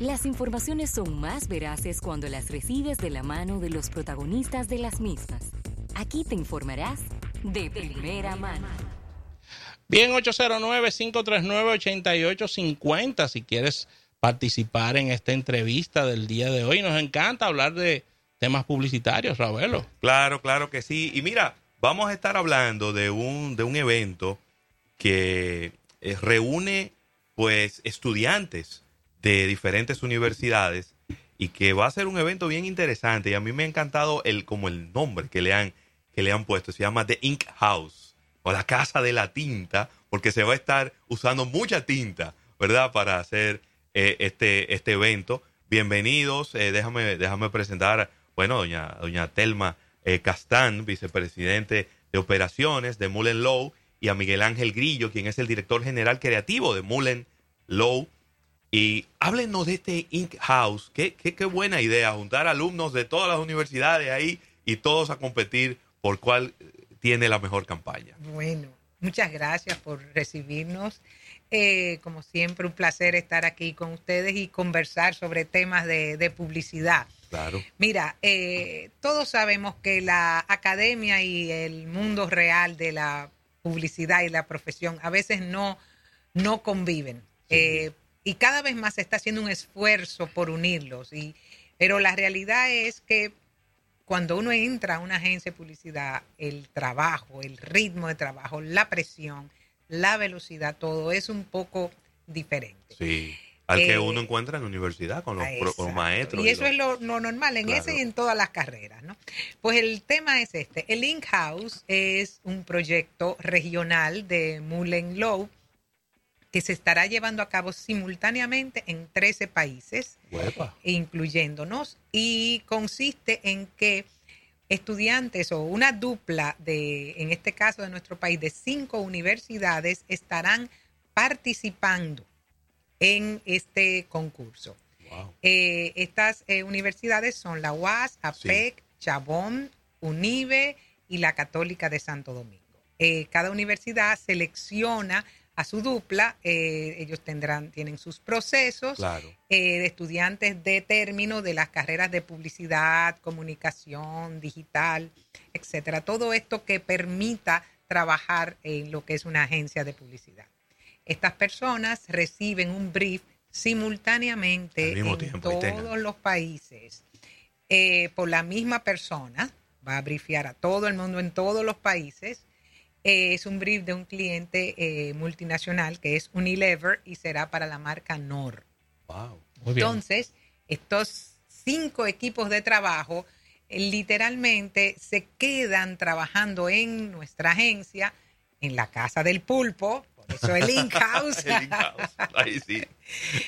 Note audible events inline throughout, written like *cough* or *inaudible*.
Las informaciones son más veraces cuando las recibes de la mano de los protagonistas de las mismas. Aquí te informarás de primera mano. Bien, 809-539-8850 si quieres participar en esta entrevista del día de hoy. Nos encanta hablar de temas publicitarios, Ravelo. Claro, claro que sí. Y mira, vamos a estar hablando de un, de un evento que eh, reúne pues estudiantes de diferentes universidades y que va a ser un evento bien interesante. Y a mí me ha encantado el como el nombre que le han que le han puesto. Se llama The Ink House o la casa de la tinta porque se va a estar usando mucha tinta verdad para hacer eh, este este evento. Bienvenidos eh, déjame déjame presentar bueno doña doña Telma Castán vicepresidente de operaciones de Mullen Low y a Miguel Ángel Grillo, quien es el director general creativo de Mullen Low. Y háblenos de este Ink House. Qué, qué, qué buena idea, juntar alumnos de todas las universidades ahí y todos a competir por cuál tiene la mejor campaña. Bueno, muchas gracias por recibirnos. Eh, como siempre, un placer estar aquí con ustedes y conversar sobre temas de, de publicidad. Claro. Mira, eh, todos sabemos que la academia y el mundo real de la publicidad y la profesión a veces no, no conviven. Eh, y cada vez más se está haciendo un esfuerzo por unirlos. Y, pero la realidad es que cuando uno entra a una agencia de publicidad, el trabajo, el ritmo de trabajo, la presión, la velocidad, todo es un poco diferente. Sí. Al que eh, uno encuentra en la universidad con los, maestros. Y eso es lo, normal en ese y en todas las carreras, ¿no? Pues el tema es este. El Link House es un proyecto regional de Mullen Low que se estará llevando a cabo simultáneamente en 13 países, incluyéndonos, y consiste en que estudiantes o una dupla de, en este caso de nuestro país, de cinco universidades estarán participando en este concurso. Eh, estas eh, universidades son la UAS, APEC, Chabón, UNIBE y la Católica de Santo Domingo. Eh, cada universidad selecciona a su dupla, ellos tendrán, tienen sus procesos de estudiantes de término de las carreras de publicidad, comunicación, digital, etcétera. Todo esto que permita trabajar en lo que es una agencia de publicidad. Estas personas reciben un brief simultáneamente en todos los países eh, por la misma persona, va a briefear a todo el mundo en todos los países. Eh, es un brief de un cliente eh, multinacional que es Unilever y será para la marca Nor. Wow. Entonces, estos cinco equipos de trabajo literalmente se quedan trabajando en nuestra agencia, en la casa del pulpo, eso es *laughs* el in-house. Ahí sí.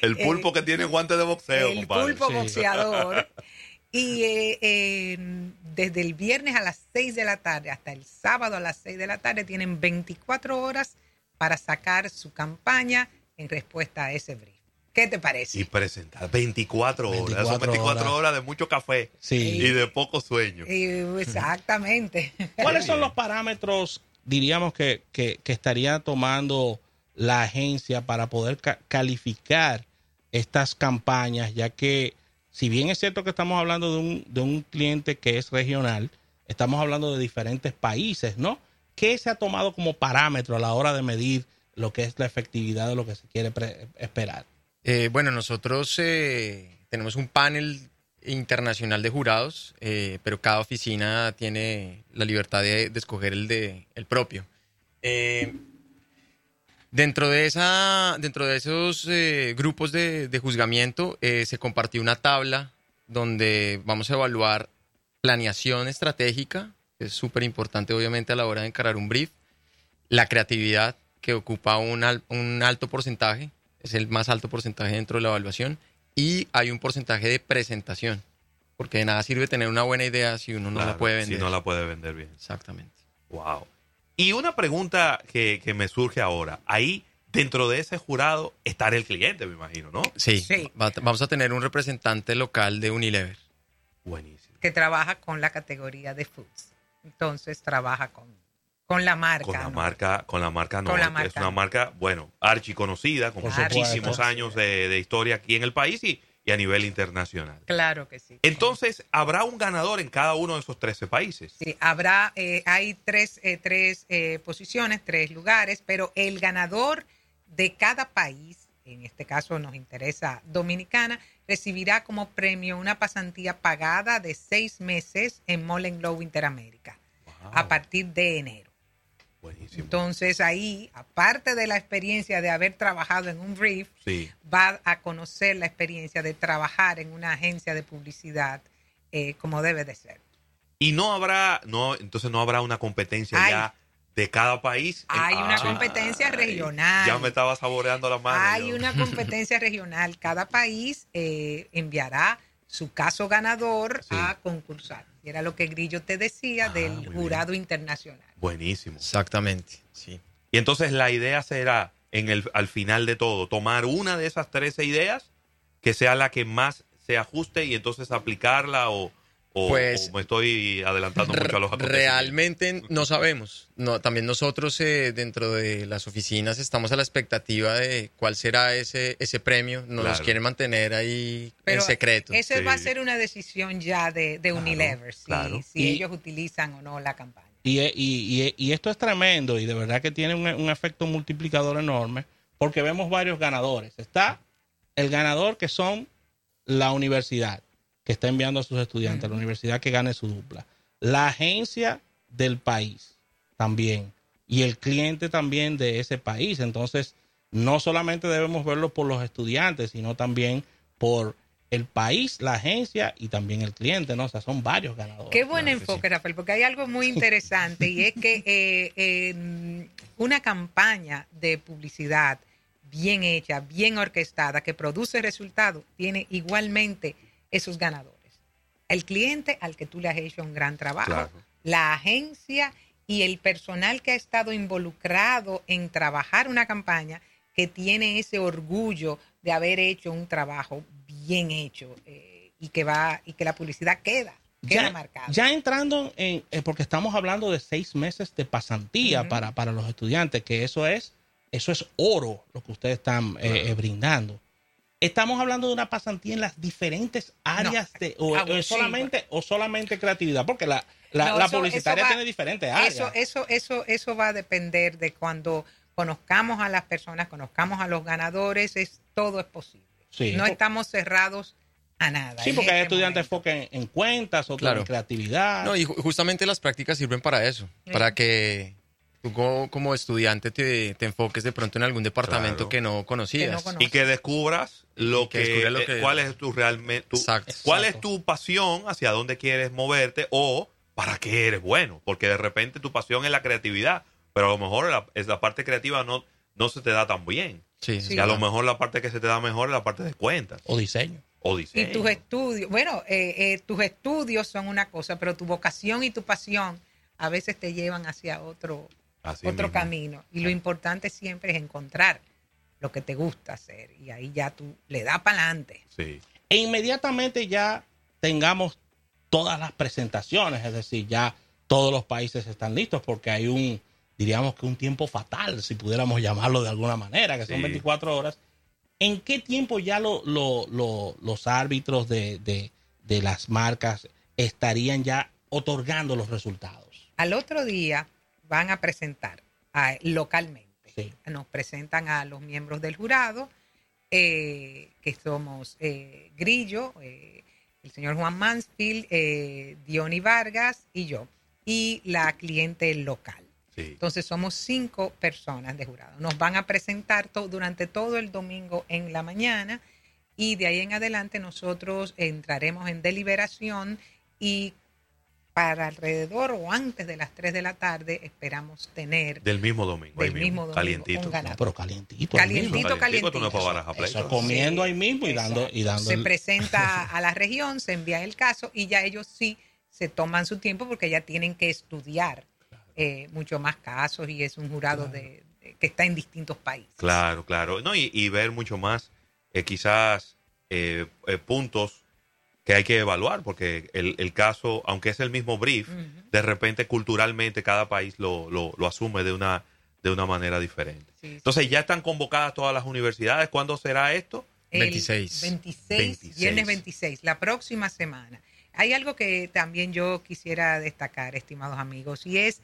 El *laughs* pulpo que tiene guantes de boxeo, el pulpo boxeador. *laughs* Y eh, desde el viernes a las 6 de la tarde hasta el sábado a las 6 de la tarde tienen 24 horas para sacar su campaña en respuesta a ese brief. ¿Qué te parece? Y presentar 24 horas. 24, horas. de mucho café y de poco sueño. exactamente. *laughs* ¿Cuáles son los parámetros diríamos que, estaría tomando la agencia para poder calificar estas campañas, ya que si bien es cierto que estamos hablando de un, de un cliente que es regional, estamos hablando de diferentes países, ¿no? ¿Qué se ha tomado como parámetro a la hora de medir lo que es la efectividad de lo que se quiere esperar? Eh, bueno, nosotros eh, tenemos un panel internacional de jurados, eh, pero cada oficina tiene la libertad de, escoger el de el propio. Eh, dentro de esa, dentro de esos eh, grupos de, de juzgamiento se compartió una tabla donde vamos a evaluar planeación estratégica, que es súper importante obviamente a la hora de encarar un brief, la creatividad que ocupa un, un alto porcentaje, es el más alto porcentaje dentro de la evaluación, y hay un porcentaje de presentación. Porque de nada sirve tener una buena idea si uno no la puede vender. Si no la puede vender bien. Exactamente. Wow. Y una pregunta que, me surge ahora. Ahí, dentro de ese jurado, estará el cliente, me imagino, ¿no? Sí. vamos a tener un representante local de Unilever. Buenísimo. Que trabaja con la categoría de foods. Entonces trabaja con con la marca. Con la marca, con la marca no. Es una marca, bueno, archi conocida, con muchísimos años de, historia aquí en el país y, y a nivel internacional. Claro que sí. Entonces, ¿habrá un ganador en cada uno de esos 13 países? Sí, habrá, eh, hay tres, eh, tres eh, posiciones, tres lugares, pero el ganador de cada país, en este caso nos interesa Dominicana, recibirá como premio una pasantía pagada de seis meses en Glow Interamérica a partir de enero. Buenísimo. Entonces ahí, aparte de la experiencia de haber trabajado en un brief, Sí. va a conocer la experiencia de trabajar en una agencia de publicidad eh, como debe de ser. Y no habrá, no, entonces no habrá una competencia ya de cada país. Hay una Ay, competencia regional. Ya me estaba saboreando la mano. Hay yo. una competencia *laughs* regional. Cada país eh, enviará su caso ganador Sí. a concursar. Y era lo que Grillo te decía Ah, del bien. jurado internacional. Buenísimo. Exactamente, sí. Y entonces la idea será, en el, al final de todo, tomar una de esas 13 ideas que sea la que más se ajuste y entonces aplicarla o, o- Pues, o me estoy adelantando mucho a los acontecimientos. Realmente no sabemos. No, también nosotros eh, dentro de las oficinas estamos a la expectativa de cuál será ese, ese premio. Nos Claro. quieren mantener ahí Pero en secreto. Esa Sí. va a ser una decisión ya de, de Unilever, si, claro. si Y- ellos utilizan o no la campaña. Y, y- y- y esto es tremendo y de verdad que tiene un, un efecto multiplicador enorme porque vemos varios ganadores. Está el ganador que son la universidad que está enviando a sus estudiantes, la universidad que gane su dupla, la agencia del país también y el cliente también de ese país. Entonces, no solamente debemos verlo por los estudiantes, sino también por el país, la agencia y también el cliente, ¿no? O sea, son varios ganadores. Qué buen claro enfoque, Rafael, porque hay algo muy *laughs* interesante y es que eh, eh, una campaña de publicidad bien hecha, bien orquestada, que produce resultados, tiene igualmente esos ganadores. El cliente al que tú le has hecho un gran trabajo, Claro. la agencia y el personal que ha estado involucrado en trabajar una campaña que tiene ese orgullo de haber hecho un trabajo bien hecho eh, y que va y que la publicidad queda, queda ya, marcada. ya entrando en, eh, porque estamos hablando de seis meses de pasantía para, para los estudiantes, que eso es, eso es oro lo que ustedes están eh, eh, brindando. Estamos hablando de una pasantía en las diferentes áreas de, o, Ah, o sí, solamente, o solamente creatividad, porque la, la, No, la eso- publicitaria eso va- tiene diferentes áreas. Eso, eso, eso, eso va a depender de cuando conozcamos a las personas, conozcamos a los ganadores, es todo es posible. Sí. No estamos cerrados a nada. sí, porque hay este estudiantes enfocan en cuentas, otros Claro. en creatividad. No, y ju- justamente las prácticas sirven para eso, Sí. para que tú como, como estudiante te, te enfoques de pronto en algún departamento Claro. que no conocías. Que no. Y que descubras lo Y que que, descubras lo eh, que- cuál es tu realmente tu- Exacto. cuál es tu pasión, hacia dónde quieres moverte o para qué eres bueno, porque de repente tu pasión es la creatividad, pero a lo mejor la, es la parte creativa no no se te da tan bien. Sí, Sí. Y a lo mejor la parte que se te da mejor es la parte de cuentas O diseño. o Y diseño. tus estudios, bueno, eh, eh, tus estudios son una cosa, pero tu vocación y tu pasión a veces te llevan hacia otro, Así otro mismo. camino. Y lo importante siempre es encontrar lo que te gusta hacer. Y ahí ya tú le das para adelante. Sí. e inmediatamente ya tengamos todas las presentaciones, es decir, ya todos los países están listos porque hay un, diríamos que un tiempo fatal, si pudiéramos llamarlo de alguna manera, que son Sí. 24 horas. ¿En qué tiempo ya lo- lo- lo- los árbitros de, de- de las marcas estarían ya otorgando los resultados? Al otro día van a presentar a- localmente. Sí. Nos presentan a los miembros del jurado, eh, que somos eh, Grillo, eh, el señor Juan Mansfield, Diony Vargas y yo, y la cliente local. Sí. Entonces somos cinco personas de jurado. Nos van a presentar to- durante todo el domingo en la mañana y de ahí en adelante nosotros entraremos en deliberación y para alrededor o antes de las 3 de la tarde esperamos tener Del mismo domingo, Del ahí mismo domingo, calientito. un ganador. No, pero calientito. Calientito, calientito. Eso comiendo ahí mismo y dando, y dando se el- presenta *laughs* a la región, se envía el caso y ya ellos sí se toman su tiempo porque ya tienen que estudiar eh, mucho más casos y es un jurado de, de- que está en distintos países. Claro, claro. No, y, y ver mucho más, eh, quizás, eh, eh, puntos que hay que evaluar, porque el, el caso, aunque es el mismo brief, de repente culturalmente cada país lo, lo, lo asume de una, de una manera diferente. Sí, sí. Entonces, ya están convocadas todas las universidades. ¿Cuándo será esto? el 26. 26, 26. viernes 26, la próxima semana. Hay algo que también yo quisiera destacar, estimados amigos, y es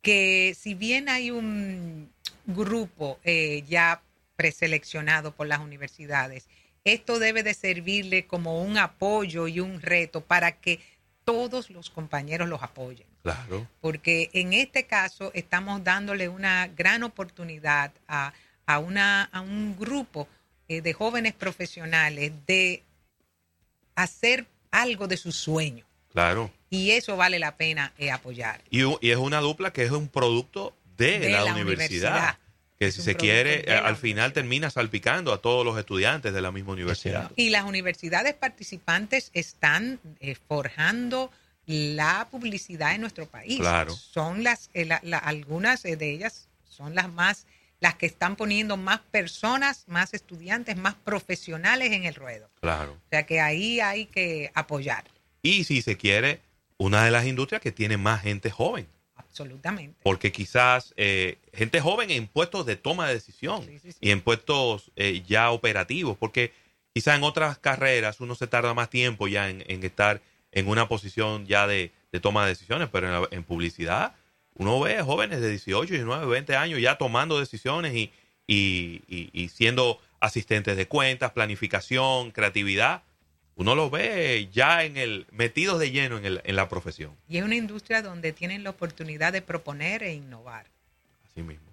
que si bien hay un grupo eh, ya preseleccionado por las universidades, esto debe de servirle como un apoyo y un reto para que todos los compañeros los apoyen Claro. porque en este caso estamos dándole una gran oportunidad a, a, una, a un grupo eh, de jóvenes profesionales de hacer algo de su sueño. Claro. Y eso vale la pena eh, apoyar. Y, es una dupla que es un producto de, De la, la universidad. universidad. Que Es si se quiere, al final termina salpicando a todos los estudiantes de la misma universidad. Y las universidades participantes están eh, forjando la publicidad en nuestro país. Claro. Son las, eh, la- la- algunas eh, de ellas son las más, las que están poniendo más personas, más estudiantes, más profesionales en el ruedo. Claro. O sea que ahí hay que apoyar, Y si se quiere, una de las industrias que tiene más gente joven. Absolutamente. Porque quizás eh, gente joven en puestos de toma de decisión Sí, sí, sí. y en puestos eh, ya operativos. Porque quizás en otras carreras uno se tarda más tiempo ya en, en estar en una posición ya de, de toma de decisiones. Pero en, la- en publicidad uno ve jóvenes de 18, 19, 20 años ya tomando decisiones y, y- y- y siendo asistentes de cuentas, planificación, creatividad. Uno los ve ya en el metidos de lleno en, el- en la profesión. Y es una industria donde tienen la oportunidad de proponer e innovar. Así mismo.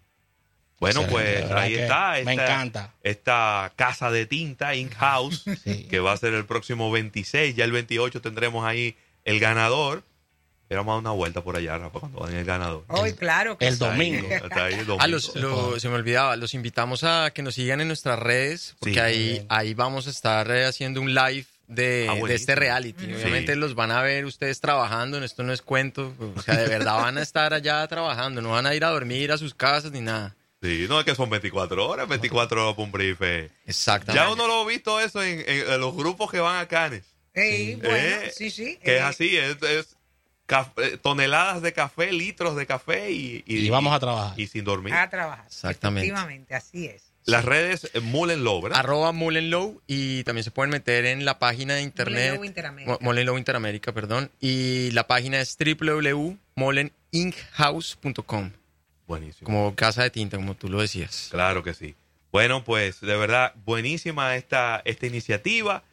Bueno, pues ahí está. me esta- encanta. Esta casa de tinta in-house, *laughs* Sí. que va a ser el próximo 26. Ya el 28 tendremos ahí el ganador. Pero vamos a dar una vuelta por allá, Rafa, cuando den el ganador. Hoy, claro que el domingo. Está ahí el domingo. Ah, los, lo- se me olvidaba, los invitamos a que nos sigan en nuestras redes, porque Sí. ahí, Bien. ahí vamos a estar eh, haciendo un live de, Ah, este reality. Sí. Obviamente los van a ver ustedes trabajando, esto no es cuento, o sea, de verdad van a estar allá trabajando, no van a ir a dormir a sus casas ni nada. Sí, no es que son 24 horas, 24 horas por un brief. Exactamente. Ya uno lo ha visto eso en, en- en los grupos que van a Canes. Ey, bueno, Eh, sí, sí. Que eh, es así, es, es eh, toneladas de café, litros de café y, Y vamos a trabajar. Y sin dormir. A trabajar. Exactamente. Efectivamente, así es. Las redes eh, Mullen Low, ¿verdad? Arroba Mullenlow y también se pueden meter en la página de internet. Mullenlow Interamérica. Mullenlow Interamérica, perdón. Y la página es www.molleninkhouse.com. Buenísimo. Como casa de tinta, como tú lo decías. Claro que sí. Bueno, pues de verdad, buenísima esta, esta iniciativa.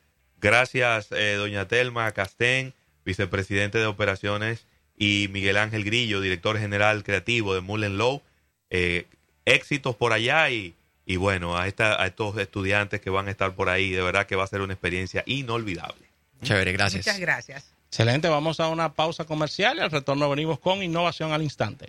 Gracias, eh, doña Telma Castén, vicepresidente de operaciones, y Miguel Ángel Grillo, director general creativo de Mullen Low. Eh, éxitos por allá y, y bueno, a, esta, a estos estudiantes que van a estar por ahí, de verdad que va a ser una experiencia inolvidable. Chévere, gracias. Muchas gracias. Excelente, vamos a una pausa comercial y al retorno venimos con innovación al instante.